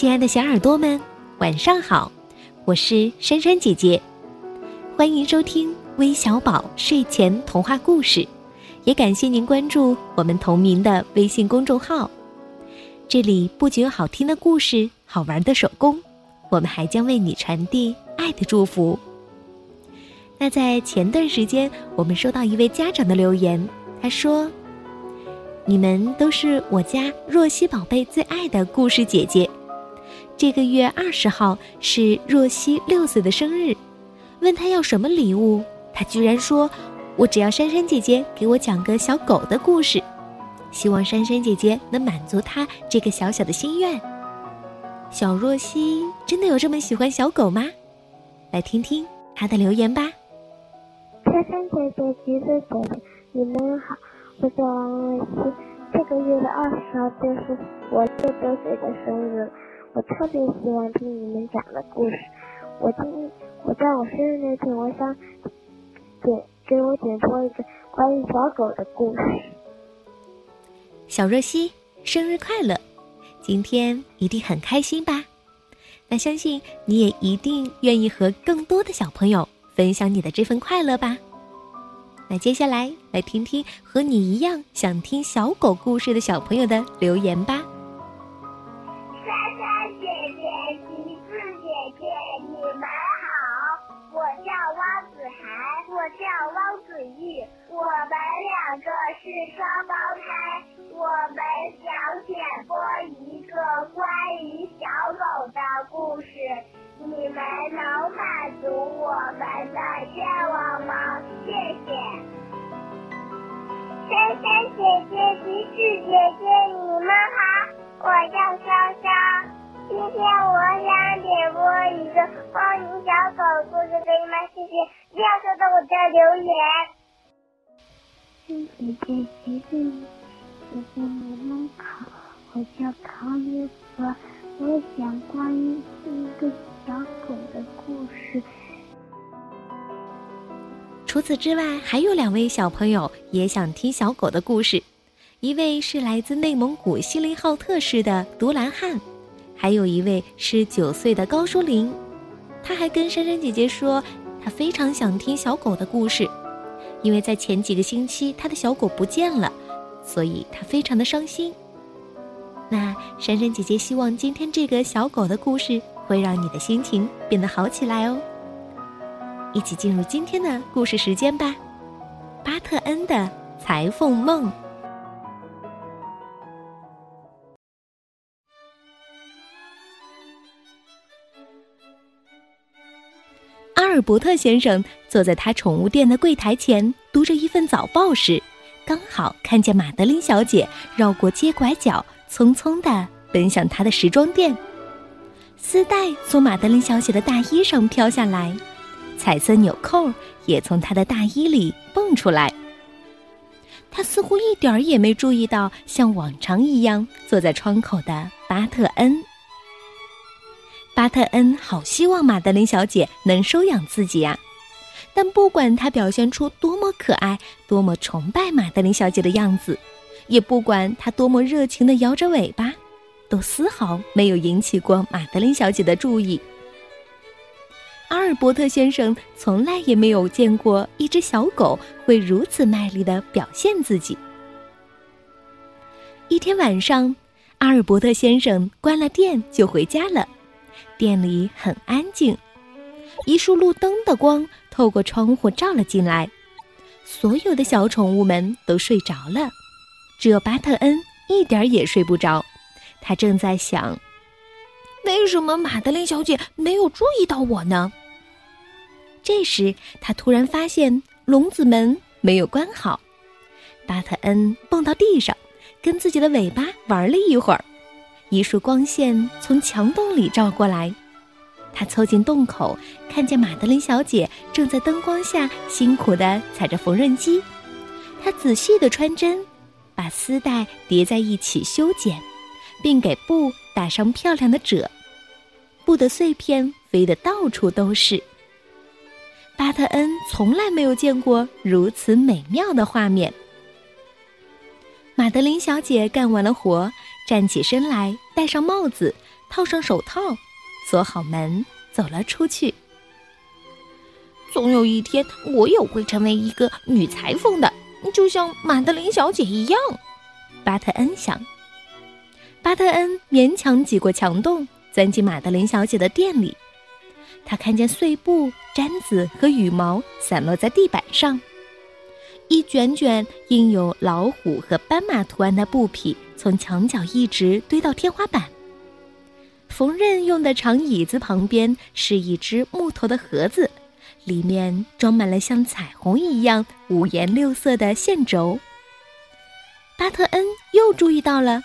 亲爱的小耳朵们，晚上好！我是珊珊姐姐，欢迎收听微小宝睡前童话故事，也感谢您关注我们同名的微信公众号。这里不仅有好听的故事、好玩的手工，我们还将为你传递爱的祝福。那在前段时间，我们收到一位家长的留言，他说：“你们都是我家若曦宝贝最爱的故事姐姐。”这个月二十号是若曦六岁的生日，问她要什么礼物，她居然说：“我只要珊珊姐姐给我讲个小狗的故事，希望珊珊姐姐能满足她这个小小的心愿。”小若曦真的有这么喜欢小狗吗？来听听她的留言吧。珊珊姐姐、橘子姐姐，你们好，我叫王若曦。这个月的二十号就是我六周岁的生日。我特别喜欢听你们讲的故事。我今我在我生日那天，我想点给我点播一个关于小狗的故事。小若曦，生日快乐！今天一定很开心吧？那相信你也一定愿意和更多的小朋友分享你的这份快乐吧？那接下来来听听和你一样想听小狗故事的小朋友的留言吧。姐，你们好，我叫汪子涵，我叫汪子玉，我们两个是双胞胎。我们想点播一个关于小狗的故事，你们能满足我们的愿望吗？谢谢。珊珊姐姐、橘子姐姐，你们好，我叫潇潇。今天我想点播一个关于小狗的故事，给你们？谢谢，不要收到我的留言。姐姐，谢谢你，姐姐你们。好，我叫康一泽，我想关于一个小狗的故事。除此之外，还有两位小朋友也想听小狗的故事，一位是来自内蒙古锡林浩特市的独兰汉。还有一位是九岁的高淑玲，她还跟珊珊姐姐说，她非常想听小狗的故事，因为在前几个星期她的小狗不见了，所以她非常的伤心。那珊珊姐姐希望今天这个小狗的故事会让你的心情变得好起来哦。一起进入今天的故事时间吧，巴特恩的裁缝梦。阿尔伯特先生坐在他宠物店的柜台前，读着一份早报时，刚好看见马德琳小姐绕过街拐角，匆匆地奔向他的时装店。丝带从马德琳小姐的大衣上飘下来，彩色纽扣也从她的大衣里蹦出来。他似乎一点儿也没注意到，像往常一样坐在窗口的巴特恩。巴特恩好希望马德琳小姐能收养自己呀，但不管他表现出多么可爱、多么崇拜马德琳小姐的样子，也不管他多么热情地摇着尾巴，都丝毫没有引起过马德琳小姐的注意。阿尔伯特先生从来也没有见过一只小狗会如此卖力地表现自己。一天晚上，阿尔伯特先生关了店就回家了。店里很安静，一束路灯的光透过窗户照了进来，所有的小宠物们都睡着了，只有巴特恩一点也睡不着。他正在想：为什么马德琳小姐没有注意到我呢？这时，他突然发现笼子门没有关好，巴特恩蹦到地上，跟自己的尾巴玩了一会儿。一束光线从墙洞里照过来，他凑近洞口，看见马德琳小姐正在灯光下辛苦地踩着缝纫机。她仔细地穿针，把丝带叠在一起修剪，并给布打上漂亮的褶。布的碎片飞得到处都是。巴特恩从来没有见过如此美妙的画面。马德琳小姐干完了活。站起身来，戴上帽子，套上手套，锁好门，走了出去。总有一天，我也会成为一个女裁缝的，就像马德琳小姐一样。巴特恩想。巴特恩勉强挤过墙洞，钻进马德琳小姐的店里。他看见碎布、毡子和羽毛散落在地板上，一卷卷印有老虎和斑马图案的布匹从墙角一直堆到天花板。缝纫用的长椅子旁边是一只木头的盒子。里面装满了像彩虹一样五颜六色的线轴。巴特恩又注意到了，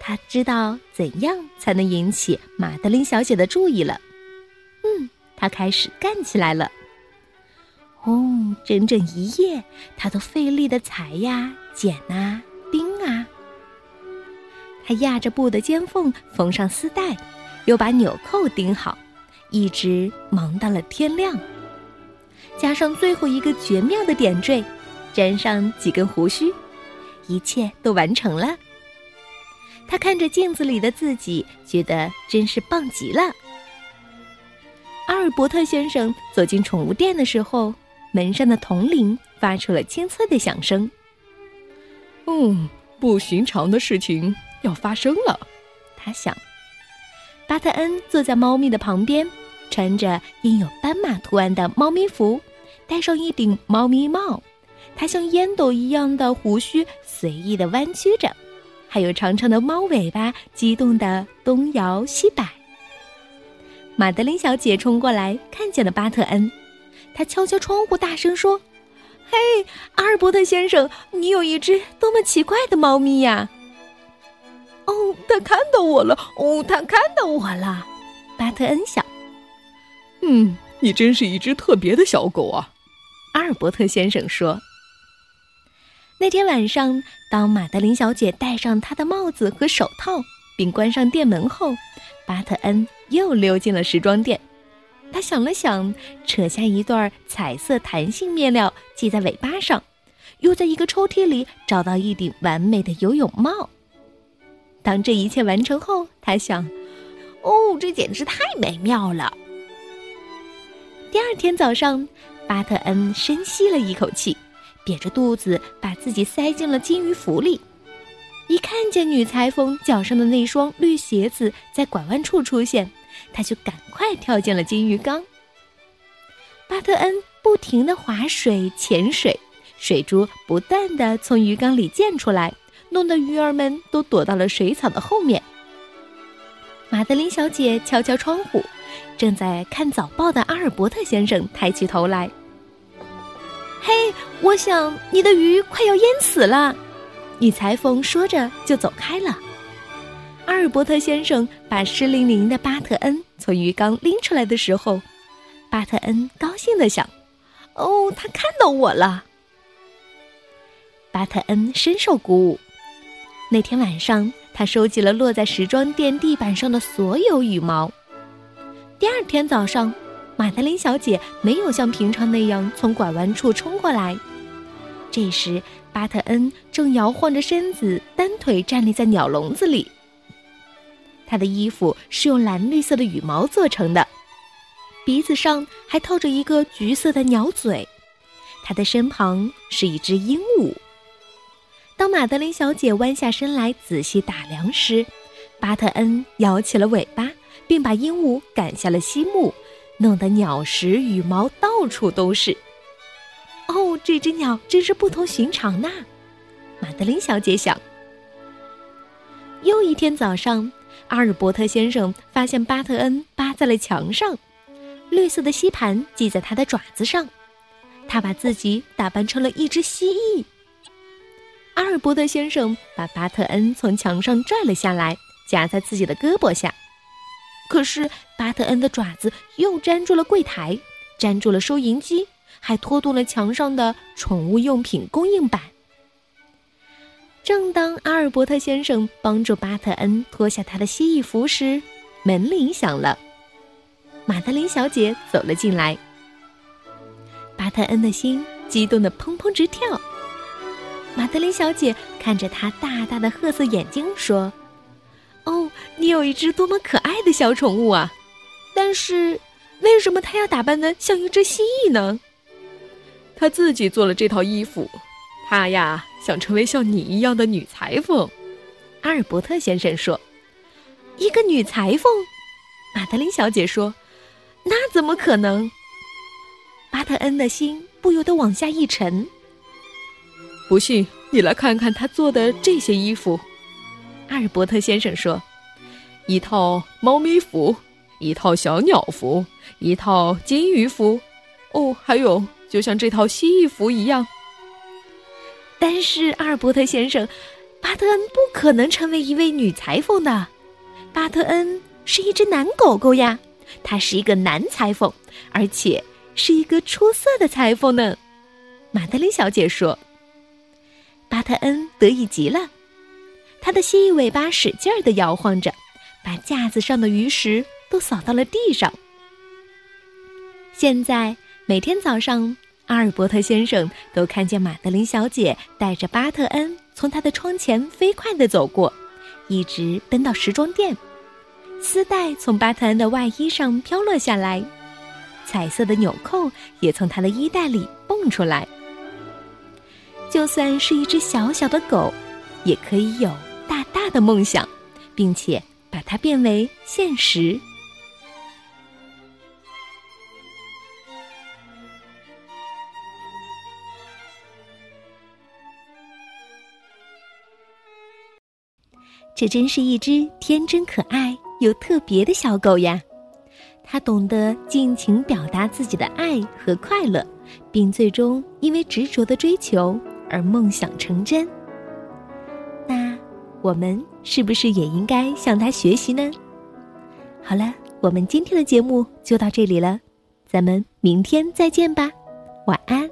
他知道怎样才能引起马德琳小姐的注意了。嗯，他开始干起来了。哦，整整一夜，他都费力的裁呀、剪啊、钉啊。他压着布的肩缝缝上丝带，又把纽扣钉好，一直忙到了天亮。加上最后一个绝妙的点缀，粘上几根胡须，一切都完成了。他看着镜子里的自己，觉得真是棒极了。阿尔伯特先生走进宠物店的时候，门上的铜铃发出了清脆的响声。嗯，不寻常的事情要发生了，他想。巴特恩坐在猫咪的旁边。穿着印有斑马图案的猫咪服，戴上一顶猫咪帽，它像烟斗一样的胡须随意的弯曲着，还有长长的猫尾巴激动的东摇西摆。马德琳小姐冲过来，看见了巴特恩，她敲敲窗户，大声说：“嘿，阿尔伯特先生，你有一只多么奇怪的猫咪呀！”哦，他看到我了！哦，他看到我了！巴特恩想。嗯，你真是一只特别的小狗啊，阿尔伯特先生说。那天晚上，当马德琳小姐戴上她的帽子和手套，并关上店门后，巴特恩又溜进了时装店。他想了想，扯下一段彩色弹性面料系在尾巴上，又在一个抽屉里找到一顶完美的游泳帽。当这一切完成后，他想：“哦，这简直太美妙了。”第二天早上，巴特恩深吸了一口气，瘪着肚子把自己塞进了金鱼服里。一看见女裁缝脚上的那双绿鞋子在拐弯处出现，他就赶快跳进了金鱼缸。巴特恩不停地划水潜水，水珠不断地从鱼缸里溅出来，弄得鱼儿们都躲到了水草的后面。马德琳小姐敲敲窗户。正在看早报的阿尔伯特先生抬起头来。“嘿，我想你的鱼快要淹死了。”女裁缝说着就走开了。阿尔伯特先生把湿淋淋的巴特恩从鱼缸拎出来的时候，巴特恩高兴的想：“哦，他看到我了。”巴特恩深受鼓舞。那天晚上，他收集了落在时装店地板上的所有羽毛。第二天早上，马德琳小姐没有像平常那样从拐弯处冲过来。这时，巴特恩正摇晃着身子，单腿站立在鸟笼子里。他的衣服是用蓝绿色的羽毛做成的，鼻子上还套着一个橘色的鸟嘴。他的身旁是一只鹦鹉。当马德琳小姐弯下身来仔细打量时，巴特恩摇起了尾巴。并把鹦鹉赶下了西木，弄得鸟食羽毛到处都是。哦，这只鸟真是不同寻常呐！马德琳小姐想。又一天早上，阿尔伯特先生发现巴特恩扒在了墙上，绿色的吸盘系在他的爪子上，他把自己打扮成了一只蜥蜴。阿尔伯特先生把巴特恩从墙上拽了下来，夹在自己的胳膊下。可是巴特恩的爪子又粘住了柜台，粘住了收银机，还拖动了墙上的宠物用品供应板。正当阿尔伯特先生帮助巴特恩脱下他的蜥蜴服时，门铃响了。马德琳小姐走了进来。巴特恩的心激动的砰砰直跳。马德琳小姐看着他大大的褐色眼睛说：“哦。”你有一只多么可爱的小宠物啊！但是，为什么它要打扮的像一只蜥蜴呢？他自己做了这套衣服，他呀想成为像你一样的女裁缝。阿尔伯特先生说：“一个女裁缝。”马德琳小姐说：“那怎么可能？”巴特恩的心不由得往下一沉。不信，你来看看他做的这些衣服。阿尔伯特先生说：“一套猫咪服，一套小鸟服，一套金鱼服，哦，还有就像这套蜥蜴服一样。”但是阿尔伯特先生，巴特恩不可能成为一位女裁缝的。巴特恩。是一只男狗狗呀，他是一个男裁缝，而且是一个出色的裁缝呢。马德琳小姐说：“巴特恩得意极了，他的蜥蜴尾巴使劲儿的摇晃着，把架子上的鱼食都扫到了地上。现在每天早上，阿尔伯特先生都看见玛德琳小姐带着巴特恩从他的窗前飞快的走过，一直奔到时装店。”丝带从巴特恩的外衣上飘落下来，彩色的纽扣也从他的衣袋里蹦出来。就算是一只小小的狗，也可以有大大的梦想，并且把它变为现实。这真是一只天真可爱。又特别的小狗呀，它懂得尽情表达自己的爱和快乐，并最终因为执着的追求而梦想成真。那我们是不是也应该向他学习呢？好了，我们今天的节目就到这里了，咱们明天再见吧，晚安。